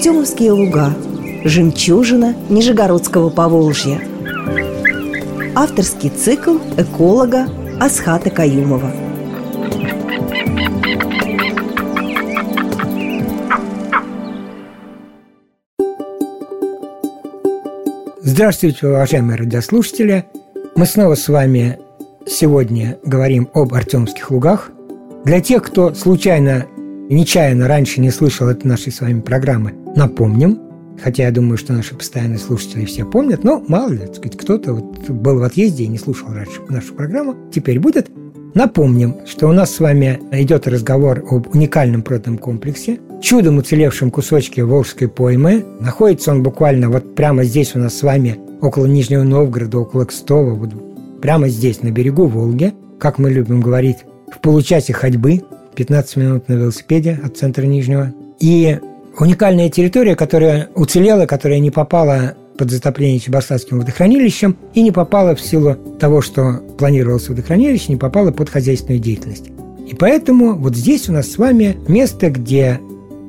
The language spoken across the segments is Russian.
Артемовские луга Жемчужина Нижегородского Поволжья Авторский цикл эколога Асхата Каюмова Здравствуйте, уважаемые радиослушатели! Мы снова с вами сегодня говорим об Артемских лугах. Для тех, кто случайно нечаянно раньше не слышал этой нашей с вами программы, напомним, хотя я думаю, что наши постоянные слушатели все помнят, но мало ли, так сказать, кто-то вот был в отъезде и не слушал раньше нашу программу, теперь будет. Напомним, что у нас с вами идет разговор об уникальном природном комплексе, чудом уцелевшем кусочке Волжской поймы. Находится он буквально вот прямо здесь у нас с вами, около Нижнего Новгорода, около Кстова, вот прямо здесь, на берегу Волги, как мы любим говорить, в получасе ходьбы 15 минут на велосипеде от центра Нижнего. И уникальная территория, которая уцелела, которая не попала под затопление Чебоксарским водохранилищем и не попала в силу того, что планировалось водохранилище, не попала под хозяйственную деятельность. И поэтому вот здесь у нас с вами место, где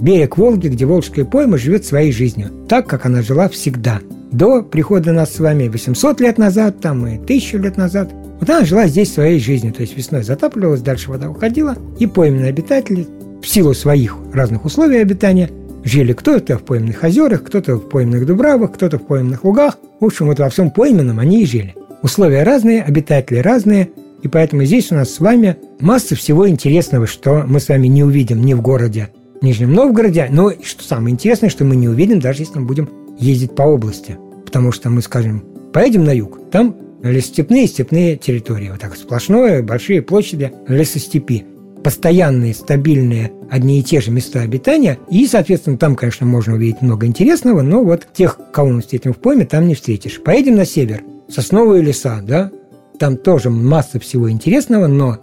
берег Волги, где Волжская пойма живет своей жизнью, так, как она жила всегда. До прихода нас с вами 800 лет назад, там и 1000 лет назад – вот она жила здесь своей жизнью, то есть весной затапливалась, дальше вода уходила, и пойменные обитатели в силу своих разных условий обитания жили кто-то в пойменных озерах, кто-то в пойменных дубравах, кто-то в пойменных лугах. В общем, вот во всем пойменном они и жили. Условия разные, обитатели разные, и поэтому здесь у нас с вами масса всего интересного, что мы с вами не увидим ни в городе Нижнем Новгороде, но что самое интересное, что мы не увидим, даже если мы будем ездить по области. Потому что мы скажем, поедем на юг, там лесостепные степные территории. Вот так сплошное, большие площади лесостепи. Постоянные, стабильные, одни и те же места обитания. И, соответственно, там, конечно, можно увидеть много интересного, но вот тех, кого мы встретим в пойме, там не встретишь. Поедем на север. Сосновые леса, да? Там тоже масса всего интересного, но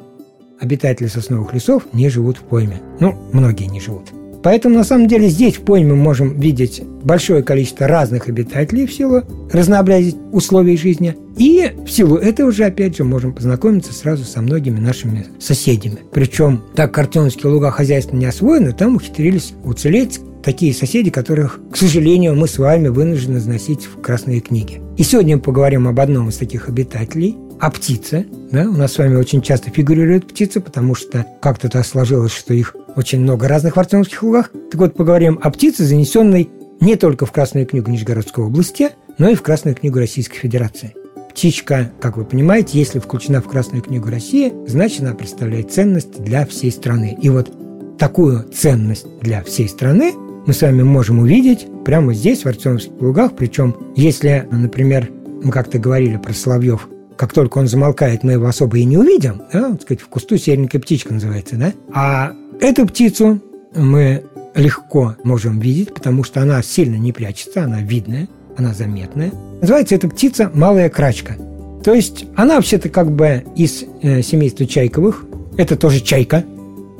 обитатели сосновых лесов не живут в пойме. Ну, многие не живут. Поэтому, на самом деле, здесь в пойме мы можем видеть большое количество разных обитателей в силу разнообразия условий жизни. И в силу этого же, опять же, можем познакомиться сразу со многими нашими соседями. Причем, так как Артемовские луга хозяйственно не освоены, там ухитрились уцелеть такие соседи, которых, к сожалению, мы с вами вынуждены заносить в красные книги. И сегодня мы поговорим об одном из таких обитателей, о птице. Да? У нас с вами очень часто фигурирует птица, потому что как-то так сложилось, что их очень много разных в Артемовских лугах. Так вот, поговорим о птице, занесенной не только в Красную книгу Нижегородской области, но и в Красную книгу Российской Федерации. Птичка, как вы понимаете, если включена в Красную книгу России, значит, она представляет ценность для всей страны. И вот такую ценность для всей страны мы с вами можем увидеть прямо здесь, в Артемовских лугах. Причем, если, например, мы как-то говорили про Соловьев, как только он замолкает, мы его особо и не увидим, да, так сказать, в кусту серенькая птичка называется, да, а Эту птицу мы легко можем видеть, потому что она сильно не прячется, она видная, она заметная. Называется эта птица малая крачка. То есть она вообще-то как бы из э, семейства чайковых. Это тоже чайка,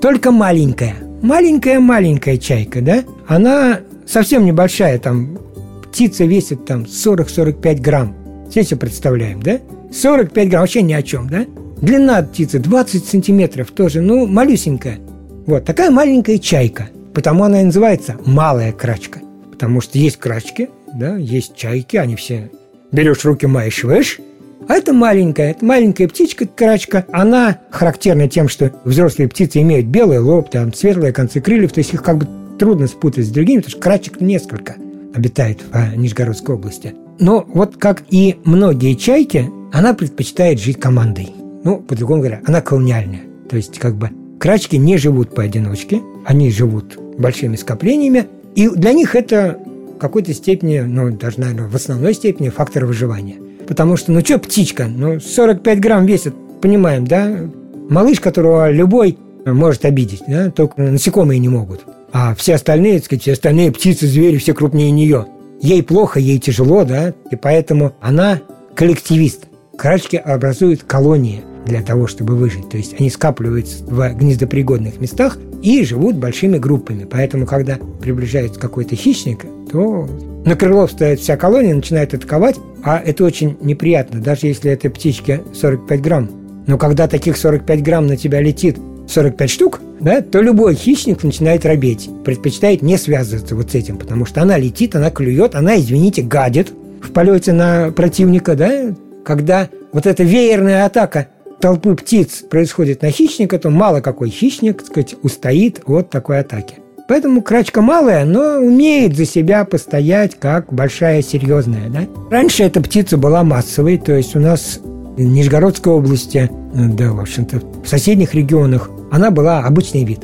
только маленькая. Маленькая-маленькая чайка, да? Она совсем небольшая, там птица весит там 40-45 грамм. Все себе представляем, да? 45 грамм, вообще ни о чем, да? Длина птицы 20 сантиметров тоже, ну, малюсенькая. Вот такая маленькая чайка. Потому она и называется малая крачка. Потому что есть крачки, да, есть чайки, они все берешь руки, маешь, выш. А это маленькая, это маленькая птичка, крачка. Она характерна тем, что взрослые птицы имеют белый лоб, там светлые концы крыльев, то есть их как бы трудно спутать с другими, потому что крачек несколько обитает в а, Нижегородской области. Но вот как и многие чайки, она предпочитает жить командой. Ну, по-другому говоря, она колониальная. То есть как бы Крачки не живут поодиночке, они живут большими скоплениями, и для них это в какой-то степени, ну, даже, наверное, в основной степени фактор выживания. Потому что, ну, что птичка, ну, 45 грамм весит, понимаем, да? Малыш, которого любой может обидеть, да? Только насекомые не могут. А все остальные, так сказать, все остальные птицы, звери, все крупнее нее. Ей плохо, ей тяжело, да? И поэтому она коллективист. Крачки образуют колонии – для того, чтобы выжить. То есть они скапливаются в гнездопригодных местах и живут большими группами. Поэтому, когда приближается какой-то хищник, то на крыло встает вся колония, начинает атаковать, а это очень неприятно, даже если этой птичке 45 грамм. Но когда таких 45 грамм на тебя летит 45 штук, да, то любой хищник начинает робеть, предпочитает не связываться вот с этим, потому что она летит, она клюет, она, извините, гадит в полете на противника, да, когда вот эта веерная атака толпы птиц происходит на хищника, то мало какой хищник, так сказать, устоит от такой атаки. Поэтому крачка малая, но умеет за себя постоять как большая серьезная. Да? Раньше эта птица была массовой, то есть у нас в Нижегородской области, да, в общем-то, в соседних регионах она была обычный вид,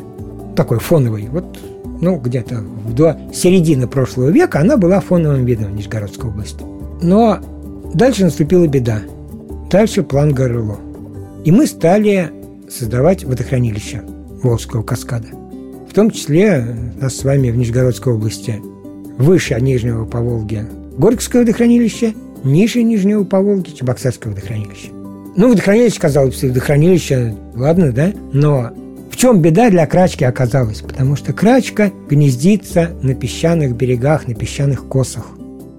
такой фоновый. Вот, ну, где-то до середины прошлого века она была фоновым видом в Нижегородской области. Но дальше наступила беда. Дальше план Горыло. И мы стали создавать водохранилища Волжского каскада. В том числе у нас с вами в Нижегородской области выше Нижнего по Волге Горьковское водохранилище, ниже Нижнего по Волге Чебоксарское водохранилище. Ну, водохранилище, казалось бы, водохранилище, ладно, да? Но в чем беда для крачки оказалась? Потому что крачка гнездится на песчаных берегах, на песчаных косах.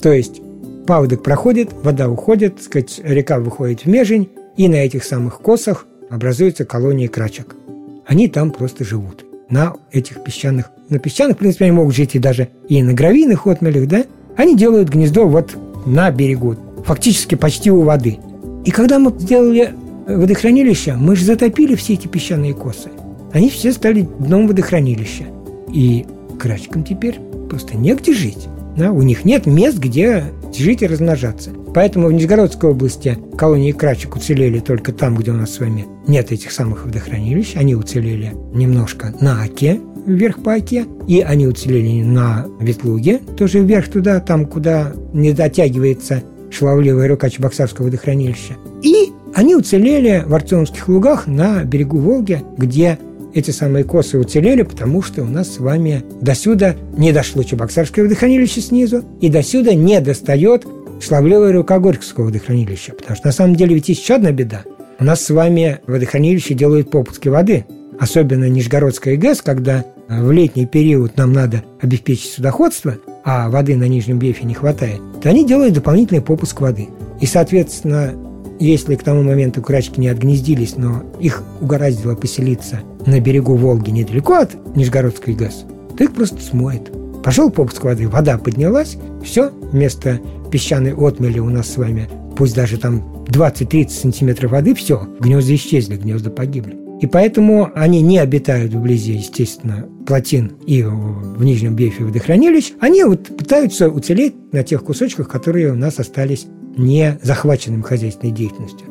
То есть паводок проходит, вода уходит, сказать, река выходит в межень, и на этих самых косах образуются колонии крачек. Они там просто живут на этих песчаных. На песчаных, в принципе, они могут жить и даже и на гравийных отмелях, да? Они делают гнездо вот на берегу, фактически почти у воды. И когда мы сделали водохранилище, мы же затопили все эти песчаные косы. Они все стали дном водохранилища. И крачкам теперь просто негде жить. Да? У них нет мест, где жить и размножаться. Поэтому в Нижегородской области колонии крачек уцелели только там, где у нас с вами нет этих самых водохранилищ. Они уцелели немножко на Оке, вверх по Оке, и они уцелели на Ветлуге, тоже вверх туда, там, куда не дотягивается шаловливая рука Чебоксарского водохранилища. И они уцелели в Артемских лугах на берегу Волги, где эти самые косы уцелели, потому что у нас с вами до сюда не дошло Чебоксарское водохранилище снизу, и до сюда не достает Шлавлевая рука Горьковского водохранилища. Потому что на самом деле ведь есть еще одна беда. У нас с вами водохранилище делают попуски воды. Особенно Нижегородская ГЭС, когда в летний период нам надо обеспечить судоходство, а воды на Нижнем Бефе не хватает, то они делают дополнительный попуск воды. И, соответственно, если к тому моменту крачки не отгнездились, но их угораздило поселиться на берегу Волги недалеко от Нижегородской ГЭС, то их просто смоет. Пошел попуск воды, вода поднялась, все, вместо песчаной отмели у нас с вами, пусть даже там 20-30 сантиметров воды, все, гнезда исчезли, гнезда погибли. И поэтому они не обитают вблизи, естественно, плотин и в Нижнем Бефе водохранилищ. Они вот пытаются уцелеть на тех кусочках, которые у нас остались не захваченным хозяйственной деятельностью.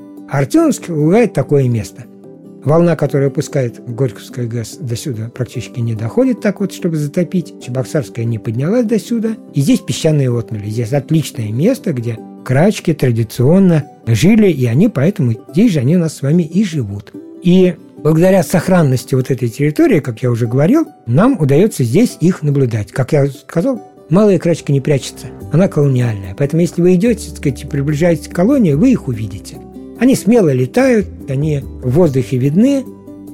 Бывает такое место. Волна, которая пускает Горьковская ГАЗ до сюда, практически не доходит так вот, чтобы затопить. Чебоксарская не поднялась до сюда. И здесь песчаные отмели. Здесь отличное место, где крачки традиционно жили, и они поэтому здесь же они у нас с вами и живут. И благодаря сохранности вот этой территории, как я уже говорил, нам удается здесь их наблюдать. Как я сказал, малая крачка не прячется, она колониальная. Поэтому если вы идете, так сказать, и приближаетесь к колонии, вы их увидите. Они смело летают, они в воздухе видны.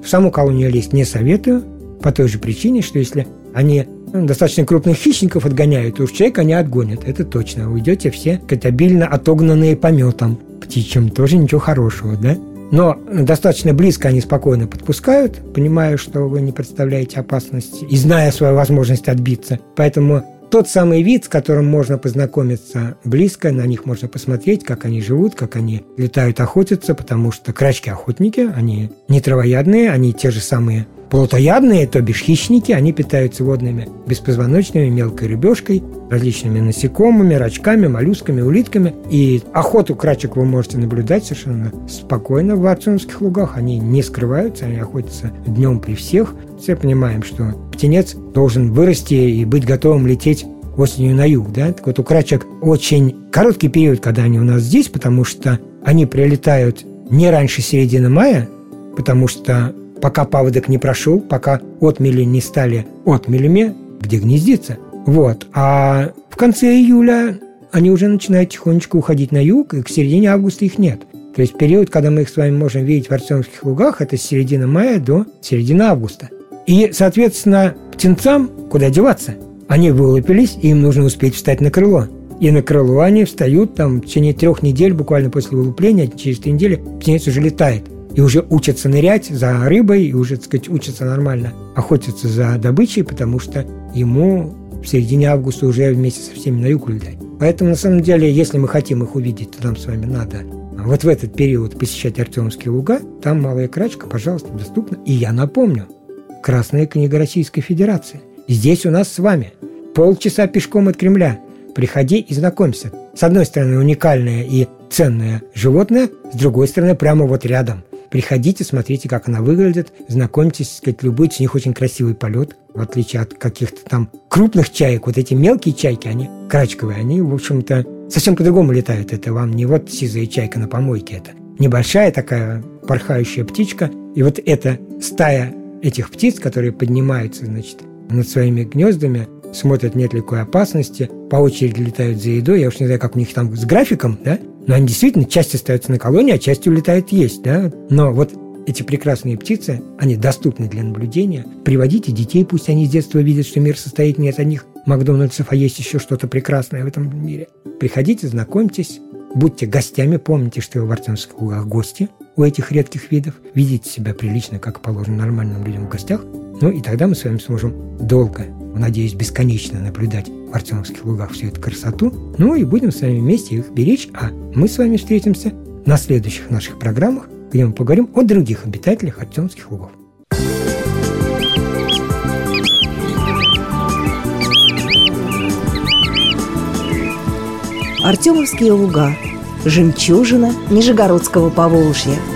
В саму колонию лезть не советую, по той же причине, что если они ну, достаточно крупных хищников отгоняют, уж человека они отгонят, это точно. Уйдете все как обильно отогнанные пометом птичьим, тоже ничего хорошего, да? Но достаточно близко они спокойно подпускают, понимая, что вы не представляете опасности, и зная свою возможность отбиться. Поэтому тот самый вид, с которым можно познакомиться близко, на них можно посмотреть, как они живут, как они летают, охотятся, потому что крачки-охотники, они не травоядные, они те же самые Плотоядные, то бишь хищники, они питаются водными беспозвоночными, мелкой рыбешкой, различными насекомыми, рачками, моллюсками, улитками. И охоту крачек вы можете наблюдать совершенно спокойно в Артемских лугах. Они не скрываются, они охотятся днем при всех. Все понимаем, что птенец должен вырасти и быть готовым лететь осенью на юг. Да? Так вот, у крачек очень короткий период, когда они у нас здесь, потому что они прилетают не раньше середины мая, потому что пока паводок не прошел, пока отмели не стали отмелями, где гнездиться. Вот. А в конце июля они уже начинают тихонечко уходить на юг, и к середине августа их нет. То есть период, когда мы их с вами можем видеть в Артемских лугах, это с середины мая до середины августа. И, соответственно, птенцам куда деваться? Они вылупились, и им нужно успеть встать на крыло. И на крыло они встают там в течение трех недель, буквально после вылупления, через три недели птенец уже летает. и уже учатся нырять за рыбой, и уже, так сказать, учатся нормально охотиться за добычей, потому что ему в середине августа уже вместе со всеми на юг улетать. Поэтому, на самом деле, если мы хотим их увидеть, то нам с вами надо вот в этот период посещать Артемовские луга. Там малая крачка, пожалуйста, доступна. И я напомню, Красная книга Российской Федерации. Здесь у нас с вами полчаса пешком от Кремля. Приходи и знакомься. С одной стороны, уникальное и ценное животное, с другой стороны, прямо вот рядом – Приходите, смотрите, как она выглядит, знакомьтесь, сказать, любуйтесь, у них очень красивый полет, в отличие от каких-то там крупных чаек. Вот эти мелкие чайки, они крачковые, они, в общем-то, совсем по-другому летают. Это вам не вот сизая чайка на помойке, это небольшая такая порхающая птичка. И вот эта стая этих птиц, которые поднимаются, значит, над своими гнездами, смотрят, нет ли какой опасности, по очереди летают за едой. Я уж не знаю, как у них там с графиком, да? Но они действительно, часть остается на колонии, а часть улетает есть, да? Но вот эти прекрасные птицы, они доступны для наблюдения. Приводите детей, пусть они с детства видят, что мир состоит не от одних Макдональдсов, а есть еще что-то прекрасное в этом мире. Приходите, знакомьтесь, будьте гостями, помните, что вы в Артемских лугах гости у этих редких видов, видите себя прилично, как положено нормальным людям в гостях, ну и тогда мы с вами сможем долго надеюсь, бесконечно наблюдать в Артемовских лугах всю эту красоту. Ну и будем с вами вместе их беречь, а мы с вами встретимся на следующих наших программах, где мы поговорим о других обитателях Артемовских лугов. Артемовские луга – жемчужина Нижегородского Поволжья –